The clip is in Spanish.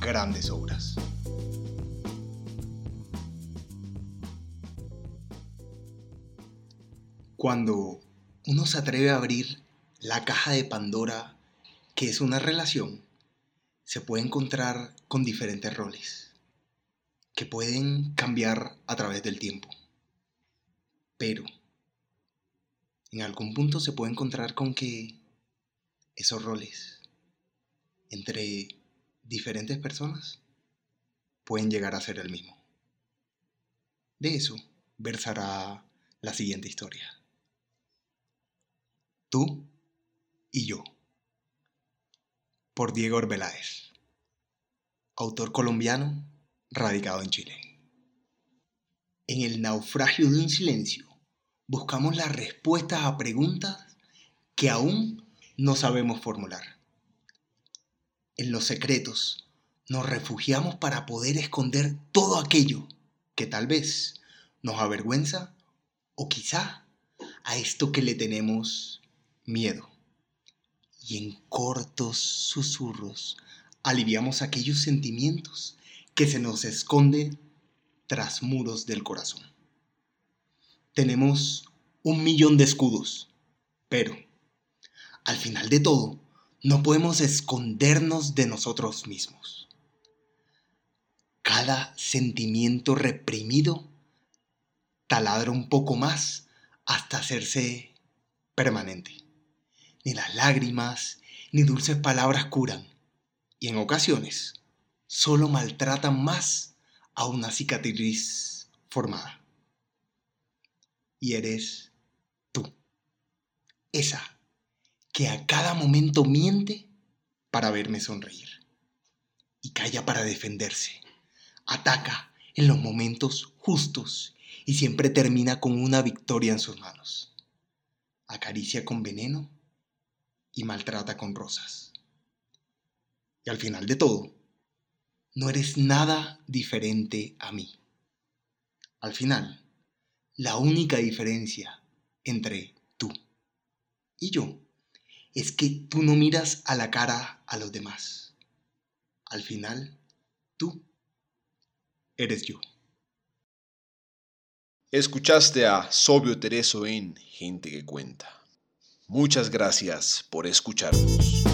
grandes obras. Cuando uno se atreve a abrir la caja de Pandora, que es una relación, se puede encontrar con diferentes roles, que pueden cambiar a través del tiempo. Pero, en algún punto se puede encontrar con que esos roles entre diferentes personas pueden llegar a ser el mismo. De eso versará la siguiente historia. Tú y yo. Por Diego Arbeláez. Autor colombiano radicado en Chile. En el naufragio de un silencio buscamos las respuestas a preguntas que aún no sabemos formular en los secretos, nos refugiamos para poder esconder todo aquello que tal vez nos avergüenza o quizá a esto que le tenemos miedo. Y en cortos susurros aliviamos aquellos sentimientos que se nos esconden tras muros del corazón. Tenemos un millón de escudos, pero al final de todo, no podemos escondernos de nosotros mismos. Cada sentimiento reprimido taladra un poco más hasta hacerse permanente. Ni las lágrimas ni dulces palabras curan y en ocasiones solo maltratan más a una cicatriz formada. Y eres tú, esa que a cada momento miente para verme sonreír. Y calla para defenderse. Ataca en los momentos justos y siempre termina con una victoria en sus manos. Acaricia con veneno y maltrata con rosas. Y al final de todo, no eres nada diferente a mí. Al final, la única diferencia entre tú y yo es que tú no miras a la cara a los demás. Al final, tú eres yo. Escuchaste a Sobio Tereso en Gente que Cuenta. Muchas gracias por escucharnos.